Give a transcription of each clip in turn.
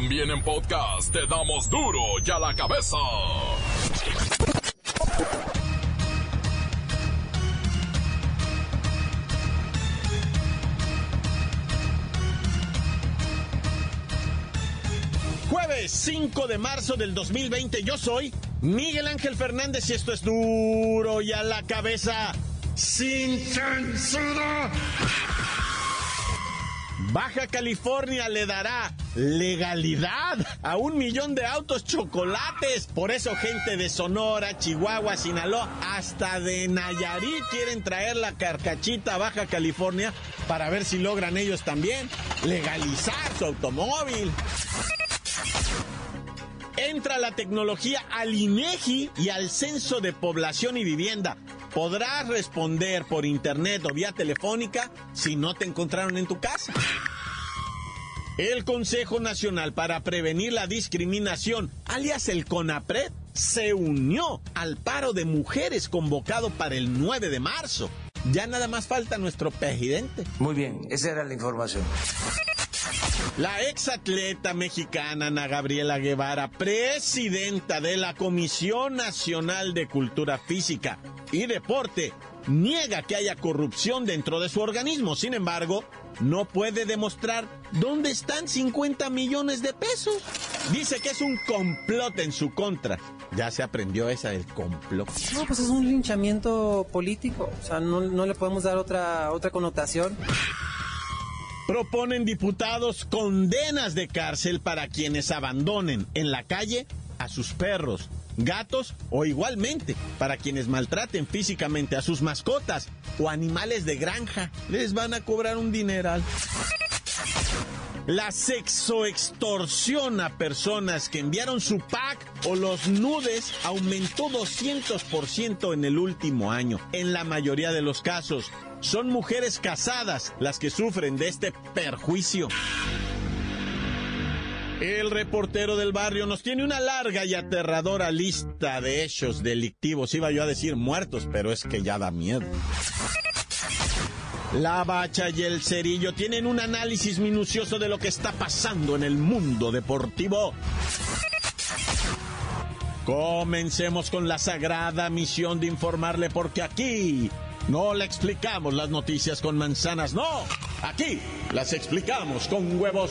También en podcast te damos duro y a la cabeza. Jueves 5 de marzo del 2020, yo soy Miguel Ángel Fernández y esto es duro y a la cabeza sin censura. Baja California le dará legalidad a un millón de autos chocolates. Por eso gente de Sonora, Chihuahua, Sinaloa, hasta de Nayarit quieren traer la carcachita a Baja California para ver si logran ellos también legalizar su automóvil. Entra la tecnología al INEGI y al Censo de Población y Vivienda. Podrás responder por internet o vía telefónica si no te encontraron en tu casa. El Consejo Nacional para Prevenir la Discriminación, alias el CONAPRED, se unió al paro de mujeres convocado para el 9 de marzo. Ya nada más falta nuestro presidente. Muy bien, esa era la información. La exatleta mexicana Ana Gabriela Guevara, presidenta de la Comisión Nacional de Cultura Física y Deporte, niega que haya corrupción dentro de su organismo. Sin embargo, no puede demostrar dónde están 50 millones de pesos. Dice que es un complot en su contra. Ya se aprendió esa del complot. No, pues es un linchamiento político. O sea, no, no le podemos dar otra, otra connotación. Proponen diputados condenas de cárcel para quienes abandonen en la calle a sus perros, gatos o igualmente para quienes maltraten físicamente a sus mascotas o animales de granja. Les van a cobrar un dineral. La sexoextorsión a personas que enviaron su pack o los nudes aumentó 200% en el último año. En la mayoría de los casos, son mujeres casadas las que sufren de este perjuicio. El reportero del barrio nos tiene una larga y aterradora lista de hechos delictivos. Iba yo a decir muertos, pero es que ya da miedo. La Bacha y el Cerillo tienen un análisis minucioso de lo que está pasando en el mundo deportivo. Comencemos con la sagrada misión de informarle porque aquí no le explicamos las noticias con manzanas, no. Aquí las explicamos con huevos.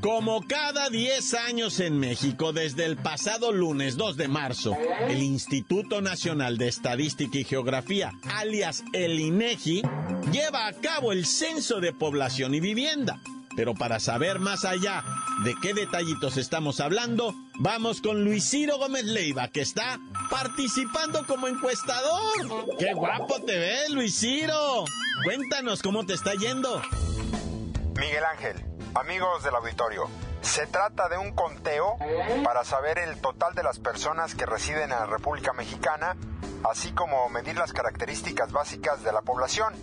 Como cada 10 años en México, desde el pasado lunes 2 de marzo, el Instituto Nacional de Estadística y Geografía, alias el INEGI, lleva a cabo el Censo de Población y Vivienda. Pero para saber más allá de qué detallitos estamos hablando, vamos con Luis Ciro Gómez Leiva, que está participando como encuestador. ¡Qué guapo te ves, Luis Ciro! Cuéntanos cómo te está yendo. Miguel Ángel, amigos del auditorio, se trata de un conteo para saber el total de las personas que residen en la República Mexicana, así como medir las características básicas de la población.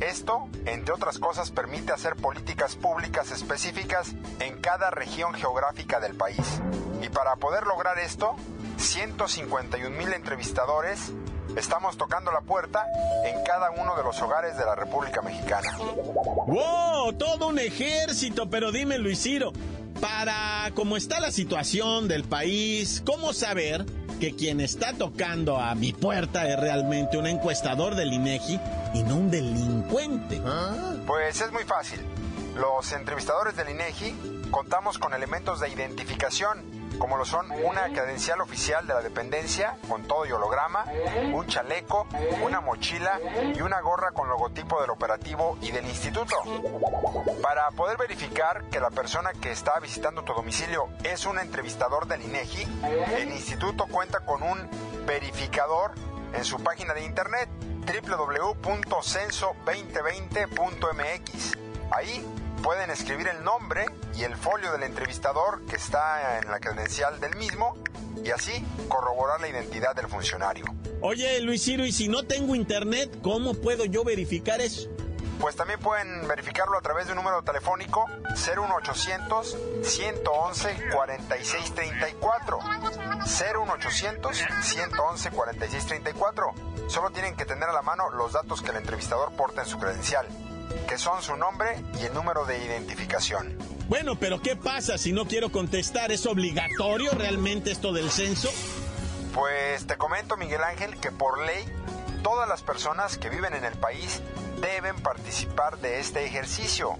Esto, entre otras cosas, permite hacer políticas públicas específicas en cada región geográfica del país. Y para poder lograr esto, 151 mil entrevistadores estamos tocando la puerta en cada uno de los hogares de la República Mexicana. ¡Wow! Todo un ejército, pero dime, Luis Ciro, para cómo está la situación del país, ¿cómo saber que quien está tocando a mi puerta es realmente un encuestador del INEGI y no un delincuente? Pues es muy fácil. Los entrevistadores del INEGI contamos con elementos de identificación como lo son una credencial oficial de la dependencia con todo y holograma, un chaleco, una mochila y una gorra con logotipo del operativo y del instituto. Para poder verificar que la persona que está visitando tu domicilio es un entrevistador del INEGI, el instituto cuenta con un verificador en su página de internet www.censo2020.mx. Ahí pueden escribir el nombre y el folio del entrevistador que está en la credencial del mismo y así corroborar la identidad del funcionario. Oye, Luis Ciro, y si no tengo internet, ¿cómo puedo yo verificar eso? Pues también pueden verificarlo a través de un número telefónico 01800 111 4634. 01800 111 4634. Solo tienen que tener a la mano los datos que el entrevistador porta en su credencial, que son su nombre y el número de identificación. Bueno, pero ¿qué pasa si no quiero contestar? ¿Es obligatorio realmente esto del censo? Pues te comento, Miguel Ángel, que por ley todas las personas que viven en el país deben participar de este ejercicio.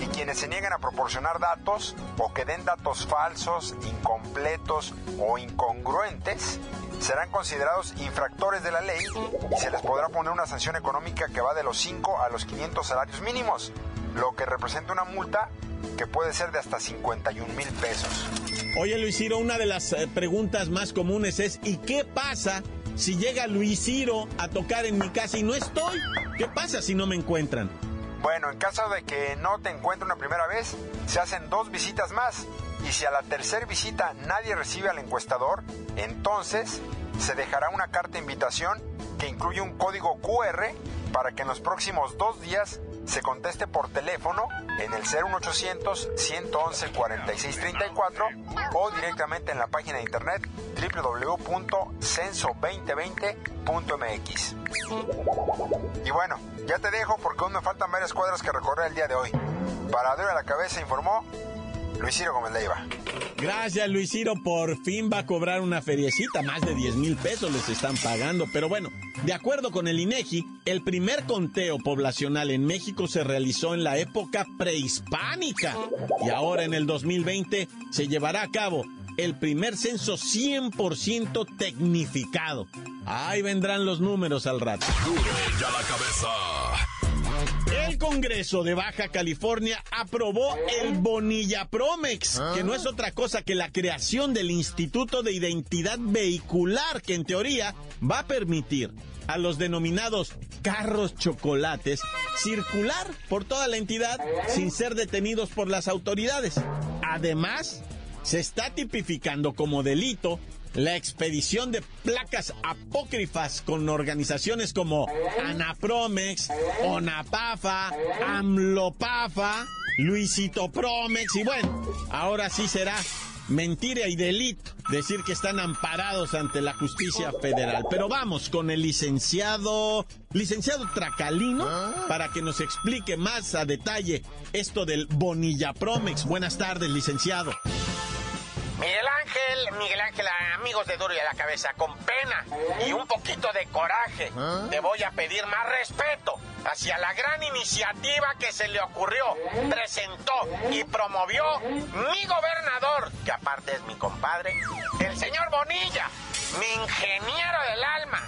Y quienes se niegan a proporcionar datos o que den datos falsos, incompletos o incongruentes, serán considerados infractores de la ley y se les podrá poner una sanción económica que va de los 5 a los 500 salarios mínimos, lo que representa una multa que puede ser de hasta 51 mil pesos. Oye Luis Ciro, una de las eh, preguntas más comunes es ¿y qué pasa si llega Luis Ciro a tocar en mi casa y no estoy? ¿Qué pasa si no me encuentran? Bueno, en caso de que no te encuentre una primera vez, se hacen dos visitas más. Y si a la tercera visita nadie recibe al encuestador, entonces se dejará una carta de invitación que incluye un código QR para que en los próximos dos días se conteste por teléfono en el 01800 111 4634 o directamente en la página de internet www.censo2020.mx. Y bueno, ya te dejo porque aún me faltan varias cuadras que recorrer el día de hoy. Para a la cabeza informó Luis Ciro Gómez Leiva. Gracias, Luis Ciro. Por fin va a cobrar una feriecita. Más de 10 mil pesos les están pagando. Pero bueno, de acuerdo con el INEGI, el primer conteo poblacional en México se realizó en la época prehispánica. Y ahora en el 2020 se llevará a cabo el primer censo 100% tecnificado. Ahí vendrán los números al rato. Ya la cabeza. El Congreso de Baja California aprobó el Bonilla Promex, que no es otra cosa que la creación del Instituto de Identidad Vehicular, que en teoría va a permitir a los denominados carros chocolates circular por toda la entidad sin ser detenidos por las autoridades. Además, se está tipificando como delito la expedición de placas apócrifas con organizaciones como Anapromex, Onapafa, Amlopafa, Luisito Promex y bueno, ahora sí será mentira y delito decir que están amparados ante la justicia federal. Pero vamos con el licenciado, licenciado Tracalino, para que nos explique más a detalle esto del Bonilla Promex. Buenas tardes, licenciado. Miguel Ángel, Miguel Ángel, amigos de Duro y a la Cabeza, con pena y un poquito de coraje, te voy a pedir más respeto hacia la gran iniciativa que se le ocurrió, presentó y promovió mi gobernador, que aparte es mi compadre, el señor Bonilla, mi ingeniero del alma.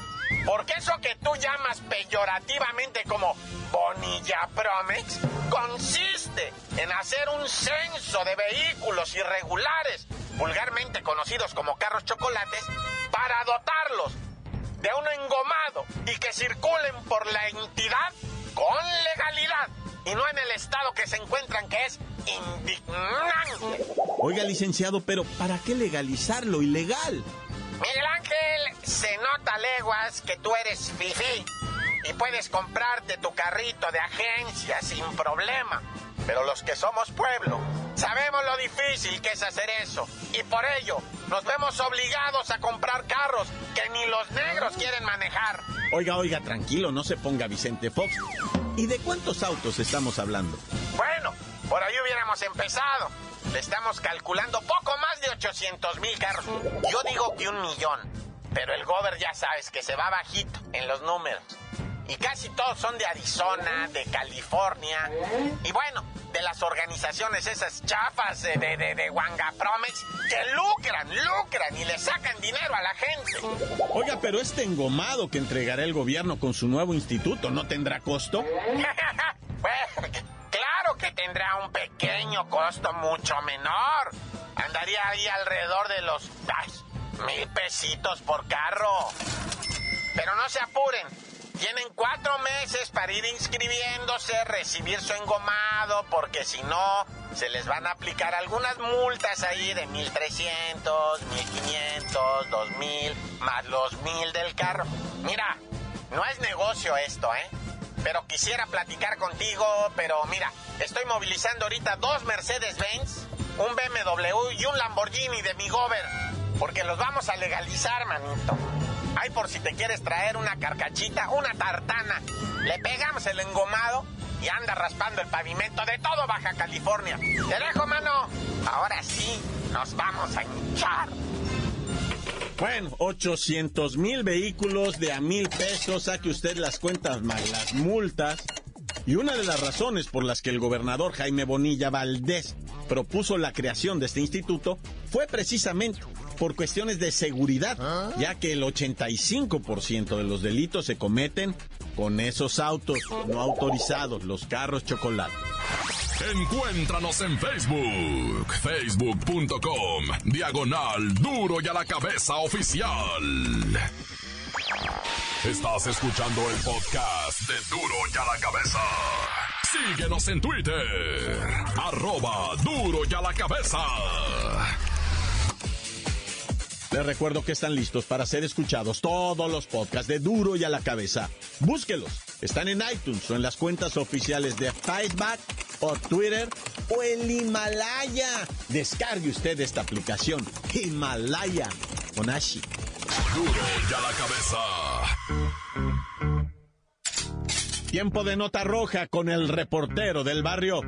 Porque eso que tú llamas peyorativamente como Bonilla Promex consiste en hacer un censo de vehículos irregulares vulgarmente conocidos como carros chocolates, para dotarlos de un engomado y que circulen por la entidad con legalidad y no en el estado que se encuentran que es indignante. Oiga, licenciado, pero ¿para qué legalizar lo ilegal? Miguel Ángel, se nota leguas que tú eres fifi y puedes comprarte tu carrito de agencia sin problema. Pero los que somos pueblo, sabemos lo difícil que es hacer eso. Y por ello, nos vemos obligados a comprar carros que ni los negros quieren manejar. Oiga, oiga, tranquilo, no se ponga Vicente Fox. ¿Y de cuántos autos estamos hablando? Bueno, por ahí hubiéramos empezado. Le estamos calculando poco más de 800 mil carros. Yo digo que un millón. Pero el gober ya sabes que se va bajito en los números y casi todos son de Arizona, de California, y bueno, de las organizaciones esas chafas de, de, de, de Wangapromex que lucran, lucran y le sacan dinero a la gente. Oiga, pero este engomado que entregará el gobierno con su nuevo instituto no tendrá costo. claro que tendrá un pequeño costo mucho menor. Andaría ahí alrededor de los mil pesitos por carro. Pero no se apuren Tienen cuatro meses para ir inscribiéndose, recibir su engomado, porque si no, se les van a aplicar algunas multas ahí de 1300, 1500, 2000, más los 1000 del carro. Mira, no es negocio esto, ¿eh? Pero quisiera platicar contigo, pero mira, estoy movilizando ahorita dos Mercedes-Benz, un BMW y un Lamborghini de mi gober, porque los vamos a legalizar, manito. Ay, por si te quieres traer una carcachita, una tartana. Le pegamos el engomado y anda raspando el pavimento de todo Baja California. Te dejo, mano. Ahora sí, nos vamos a hinchar. Bueno, 800 mil vehículos de a mil pesos, saque usted las cuentas más las multas. Y una de las razones por las que el gobernador Jaime Bonilla Valdés propuso la creación de este instituto fue precisamente por cuestiones de seguridad, ya que el 85% de los delitos se cometen con esos autos no autorizados, los carros chocolate. Encuéntranos en Facebook, facebook.com, diagonal duro y a la cabeza oficial. Estás escuchando el podcast de duro y a la cabeza. Síguenos en Twitter, arroba duro y a la cabeza. Les recuerdo que están listos para ser escuchados todos los podcasts de Duro y a la cabeza. Búsquelos. Están en iTunes o en las cuentas oficiales de Facebook o Twitter o el Himalaya. Descargue usted esta aplicación. Himalaya. Con Ashi. Duro y a la cabeza. Tiempo de nota roja con el reportero del barrio.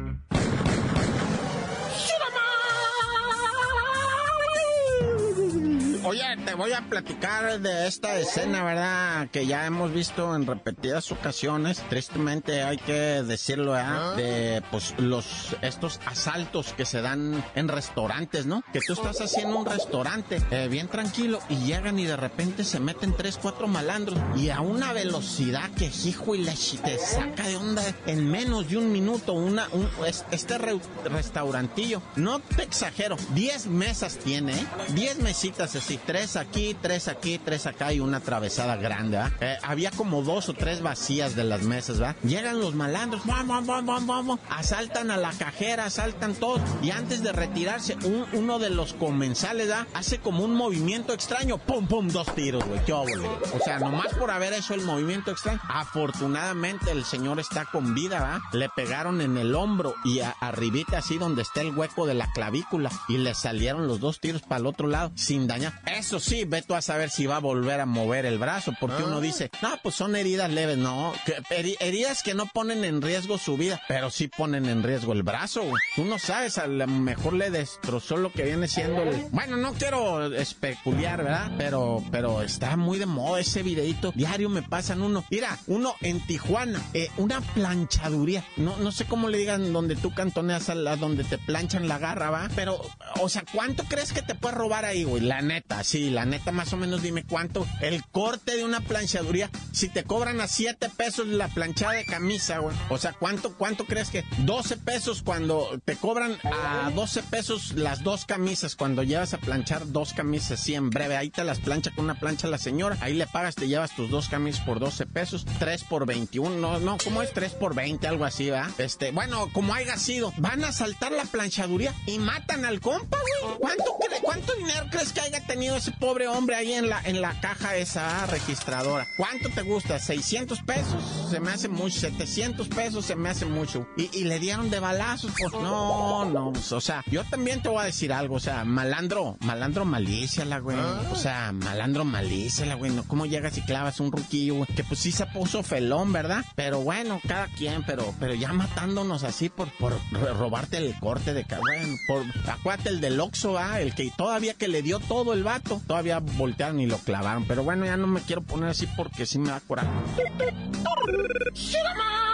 Oye, te voy a platicar de esta escena, ¿verdad? Que ya hemos visto en repetidas ocasiones. Tristemente hay que decirlo, ¿verdad? De, pues, los, estos asaltos que se dan en restaurantes, ¿no? Que tú estás haciendo un restaurante eh, bien tranquilo y llegan y de repente se meten tres, cuatro malandros y a una velocidad que hijo y la te saca de onda en menos de un minuto una, un, este re, restaurantillo. No te exagero, 10 mesas tiene, ¿eh? 10 mesitas así tres aquí, tres aquí, tres acá y una atravesada grande, ¿ah? eh, había como dos o tres vacías de las mesas, ¿va? Llegan los malandros, vamos, vamos, vamos, asaltan a la cajera, asaltan todos y antes de retirarse, un, uno de los comensales, ¿va? Hace como un movimiento extraño, pum, pum, dos tiros, güey, qué óvole. O sea, nomás por haber hecho el movimiento extraño. Afortunadamente el señor está con vida, ¿va? Le pegaron en el hombro y arribita así donde está el hueco de la clavícula y le salieron los dos tiros para el otro lado sin dañar. Eso sí, ve tú a saber si va a volver a mover el brazo, porque uno dice, no, pues son heridas leves, no, que, heridas que no ponen en riesgo su vida, pero sí ponen en riesgo el brazo, güey. Tú no sabes, a lo mejor le destrozó lo que viene siendo el... Bueno, no quiero especular, ¿verdad? Pero, pero está muy de moda ese videito. Diario me pasan uno. Mira, uno en Tijuana, eh, una planchaduría. No, no sé cómo le digan donde tú cantoneas a la, donde te planchan la garra, ¿va? Pero, o sea, ¿cuánto crees que te puede robar ahí, güey? La neta, sí, la neta, más o menos dime cuánto. El corte de una planchaduría, si te cobran a 7 pesos la planchada de camisa, güey. O sea, ¿cuánto, cuánto crees que? 12 pesos cuando te cobran a 12 pesos las dos camisas, cuando llevas a planchar dos camisas, sí, en breve. Ahí te las plancha con una plancha la señora, ahí le pagas, te llevas tus dos camisas por 12 pesos, 3 por 21, no, no, ¿cómo es 3 por 20? Algo así, ¿va? Este, bueno, como haya sido, van a saltar la planchaduría y matan al compa, güey. ¿Cuánto, ¿Cuánto dinero crees que haya tenido ese pobre hombre ahí en la, en la caja esa registradora. ¿Cuánto te gusta? ¿600 pesos? Se me hace mucho. ¿700 pesos? Se me hace mucho. Y, le dieron de balazos. Pues no, no. Pues, o sea, yo también te voy a decir algo. O sea, malandro, malandro malicia la güey. O sea, malandro malicia la güey. ¿no? ¿Cómo llegas y clavas un ruquillo, güey? Que pues sí se puso felón, ¿verdad? Pero bueno, cada quien, pero, pero ya matándonos así por, por robarte el corte de cabrón. Por, acuérdate el del Oxxo, ¿ah? El que todavía que le dio todo el Todavía voltearon y lo clavaron. Pero bueno, ya no me quiero poner así porque sí me da coraje.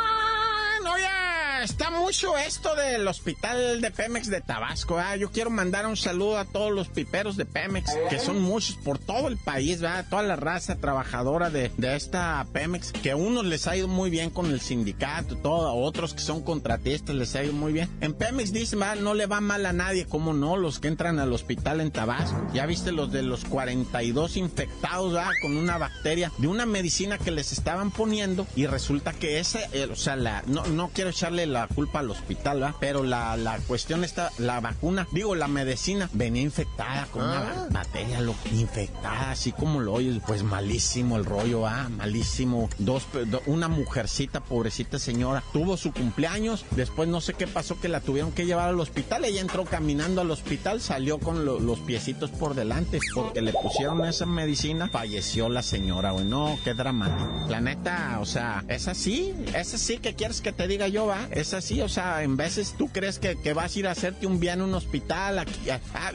Oiga, está mucho esto del hospital de Pemex de Tabasco. Yo quiero mandar un saludo a todos los piperos de Pemex, que son muchos por todo el país, ¿verdad? toda la raza trabajadora de, de esta Pemex, que a unos les ha ido muy bien con el sindicato, todo, a otros que son contratistas les ha ido muy bien. En Pemex dicen, ¿verdad? no le va mal a nadie, ¿cómo no? Los que entran al hospital en Tabasco. Ya viste los de los 42 infectados ¿verdad? con una bacteria de una medicina que les estaban poniendo y resulta que ese, eh, o sea, la, no, no quiero echarle la culpa al hospital, ¿verdad? Pero la, la cuestión está, la vacuna, digo, la medicina venía infectada con una Ah. bacteria, lo, infectada, así como lo oyes, pues malísimo el rollo, ah, malísimo. Dos, do- una mujercita, pobrecita señora, tuvo su cumpleaños, después no sé qué pasó que la tuvieron que llevar al hospital, ella entró caminando al hospital, salió con lo- los piecitos por delante, porque le pusieron esa medicina, falleció la señora, güey, no, qué dramático. La neta, o sea, es así, es así que quieres que te diga yo, va, es así, o sea, en veces tú crees que, que vas a ir a hacerte un bien en un hospital, aquí, ah,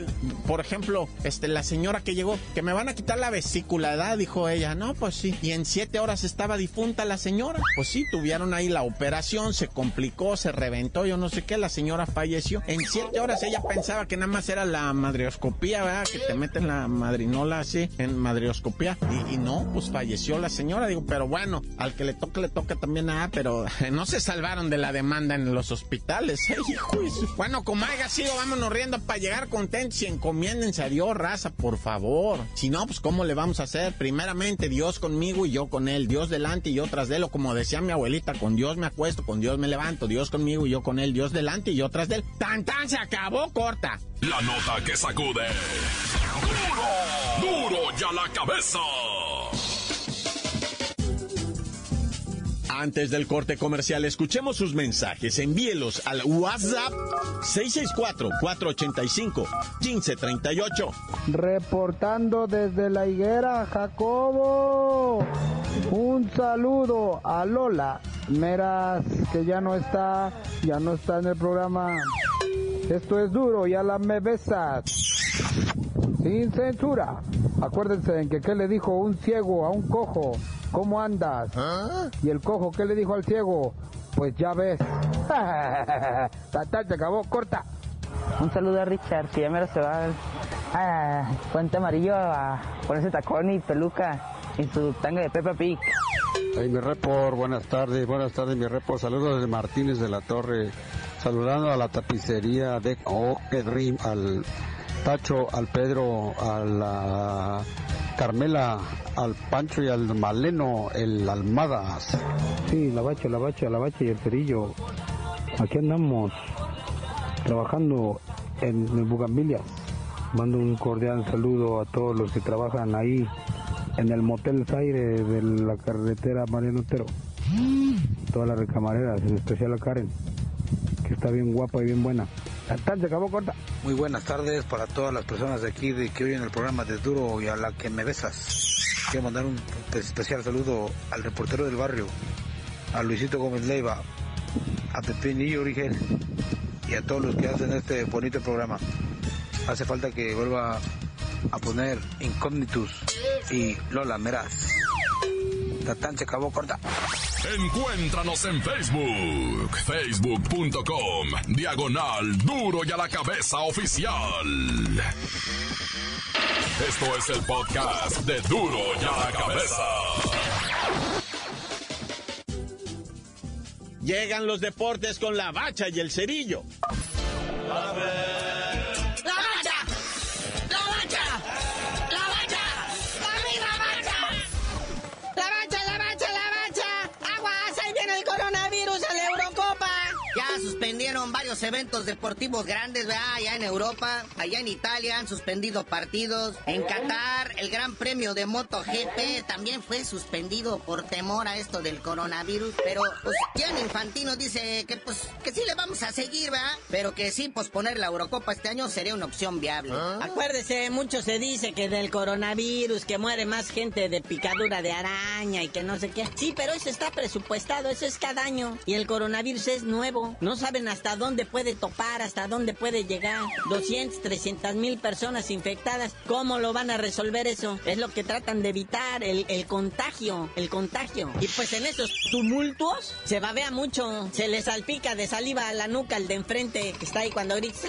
por ejemplo, este, la señora que llegó, que me van a quitar la vesícula, ¿verdad? Dijo ella, no, pues sí, y en siete horas estaba difunta la señora, pues sí, tuvieron ahí la operación, se complicó, se reventó, yo no sé qué, la señora falleció, en siete horas ella pensaba que nada más era la madrioscopía, ¿verdad? Que te meten la madrinola así, en madrioscopía, y, no, pues falleció la señora, digo, pero bueno, al que le toca, le toca también a, pero no se salvaron de la demanda en los hospitales, ¿eh? Bueno, como haya sido, vámonos riendo para llegar contentos y encomiéndense a Dios, raza, por favor. Si no, pues ¿cómo le vamos a hacer? Primeramente, Dios conmigo y yo con él, Dios delante y yo tras de él, o como decía mi abuelita, con Dios me acuesto, con Dios me levanto, Dios conmigo y yo con él, Dios delante y yo tras de él. ¡Tan, tan! Se acabó, corta. La nota que sacude. ¡Duro! ¡Duro ya la cabeza! Antes del corte comercial, escuchemos sus mensajes. Envíelos al WhatsApp 664-485-1538. Reportando desde la higuera, Jacobo. Un saludo a Lola Meras, que ya no está, ya no está en el programa. Esto es duro, ya la me besas. Sin censura. Acuérdense en que qué le dijo un ciego a un cojo. ¿Cómo andas? Y el cojo, ¿qué le dijo al ciego? Pues ya ves. Tata, se acabó, corta. Un saludo a Richard, que ya mero se va a Puente Amarillo a ponerse tacón y peluca y su tanga de Peppa Pig. Hey, mi report, buenas tardes, buenas tardes, mi report. Saludos desde Martínez de la Torre. Saludando a la tapicería de Oh, qué dream, al Tacho, al Pedro, a la Carmela, al Pancho y al Maleno, el Almadas. Sí, la bacha, la bacha, la bacha y el cerillo. Aquí andamos trabajando en, en. Mando un cordial saludo a todos los que trabajan ahí en el Motel Zaire de la carretera Mariano Otero. Todas las recamareras, en especial a Karen, que está bien guapa y bien buena. Hasta se acabó corta. Muy buenas tardes para todas las personas de aquí de que oyen el programa de Duro y a la que me besas. Quiero mandar un especial saludo al reportero del barrio, a Luisito Gómez Leiva, a Pepinillo Origel y a todos los que hacen este bonito programa. Hace falta que vuelva a poner Incognitus y Lola Meraz. Tatán se acabó corta. Encuéntranos en Facebook, facebook.com, diagonal duro y a la cabeza oficial. Esto es el podcast de duro y a la cabeza. Llegan los deportes con la bacha y el cerillo. ¡La varios eventos deportivos grandes, ¿verdad? Allá en Europa, allá en Italia han suspendido partidos. En Qatar, el Gran Premio de MotoGP también fue suspendido por temor a esto del coronavirus. Pero, pues, Gianni Infantino dice que, pues, que sí le vamos a seguir, ¿verdad? Pero que sí, posponer la Eurocopa este año sería una opción viable. Acuérdese, mucho se dice que del coronavirus, que muere más gente de picadura de araña y que no sé qué. Sí, pero eso está presupuestado, eso es cada año. Y el coronavirus es nuevo. No saben hasta dónde puede topar, hasta dónde puede llegar. 200, 300 mil personas infectadas. ¿Cómo lo van a resolver eso? Es lo que tratan de evitar, el, el contagio, el contagio. Y pues en esos tumultuos se babea mucho, se le salpica de saliva a la nuca al de enfrente que está ahí cuando grita.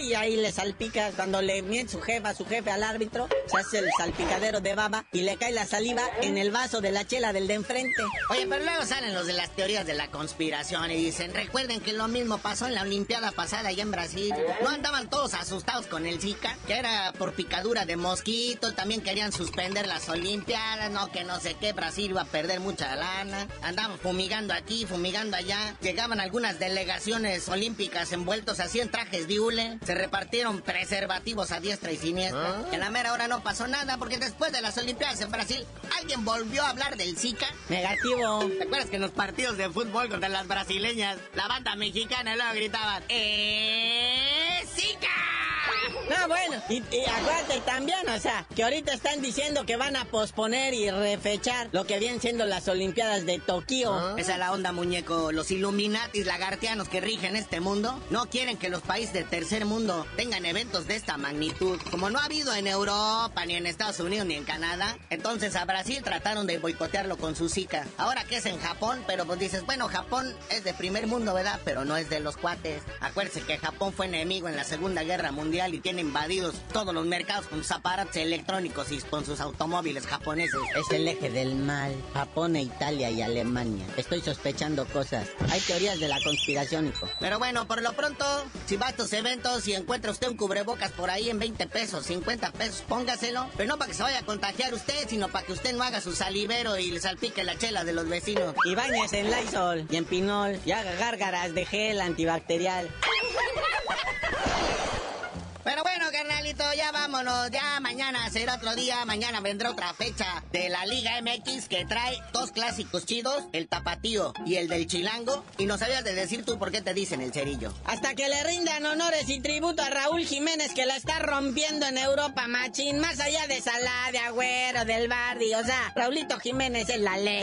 Y ahí le salpica cuando le miente su jefa, su jefe al árbitro, se hace el salpicadero de baba y le cae la saliva en el vaso de la chela del de enfrente. Oye, pero luego salen los de las teorías de la conspiración y dicen, recuerden que lo mismo pasó en la Olimpiada pasada allá en Brasil. No andaban todos asustados con el Zika, que era por picadura de mosquito, también querían suspender las Olimpiadas, no que no sé qué, Brasil iba a perder mucha lana. Andaban fumigando aquí, fumigando allá. Llegaban algunas delegaciones olímpicas envueltos así en trajes de hule. Se repartieron preservativos a diestra y siniestra. En la mera hora no pasó nada porque después de las Olimpiadas en Brasil, alguien volvió a hablar del Zika. Negativo. ¿Te acuerdas que en los partidos de fútbol contra las brasileñas, la banda mexicana luego gritaban, ¡Eh, Zika! No, bueno, y, y, acuérdate también, o sea, que ahorita están diciendo que van a posponer y refechar lo que vienen siendo las Olimpiadas de Tokio. Esa es la onda, muñeco. Los Illuminatis lagartianos que rigen este mundo no quieren que los países del tercer mundo tengan eventos de esta magnitud. Como no ha habido en Europa, ni en Estados Unidos, ni en Canadá, entonces a Brasil trataron de boicotearlo con su Zika. Ahora que es en Japón, pero pues dices, bueno, Japón es de primer mundo, ¿verdad? Pero no es de los cuates. Acuérdense que Japón fue enemigo en la Segunda Guerra Mundial y tiene invadidos todos los mercados con sus aparatos electrónicos y con sus automóviles japoneses. Es el eje del mal. Japón, e Italia y Alemania. Estoy sospechando cosas. Hay teorías de la conspiración, hijo. Pero bueno, por lo pronto, si va a estos eventos y encuentra usted un cubrebocas por ahí en 20 pesos, 50 pesos, póngaselo. Pero no para que se vaya a contagiar usted, sino para que usted no haga su salivero y le salpique la chela de los vecinos. Y bañes en Lysol y en Pinol y haga gárgaras de gel antibacterial. Pero bueno, carnalito, ya vámonos. Ya mañana será otro día. Mañana vendrá otra fecha de la Liga MX que trae dos clásicos chidos, el tapatío y el del chilango. Y no sabías de decir tú por qué te dicen el cerillo. Hasta que le rindan honores y tributo a Raúl Jiménez que la está rompiendo en Europa, machín. Más allá de Salá, de Agüero, del Bardi. O sea, Raulito Jiménez es la ley.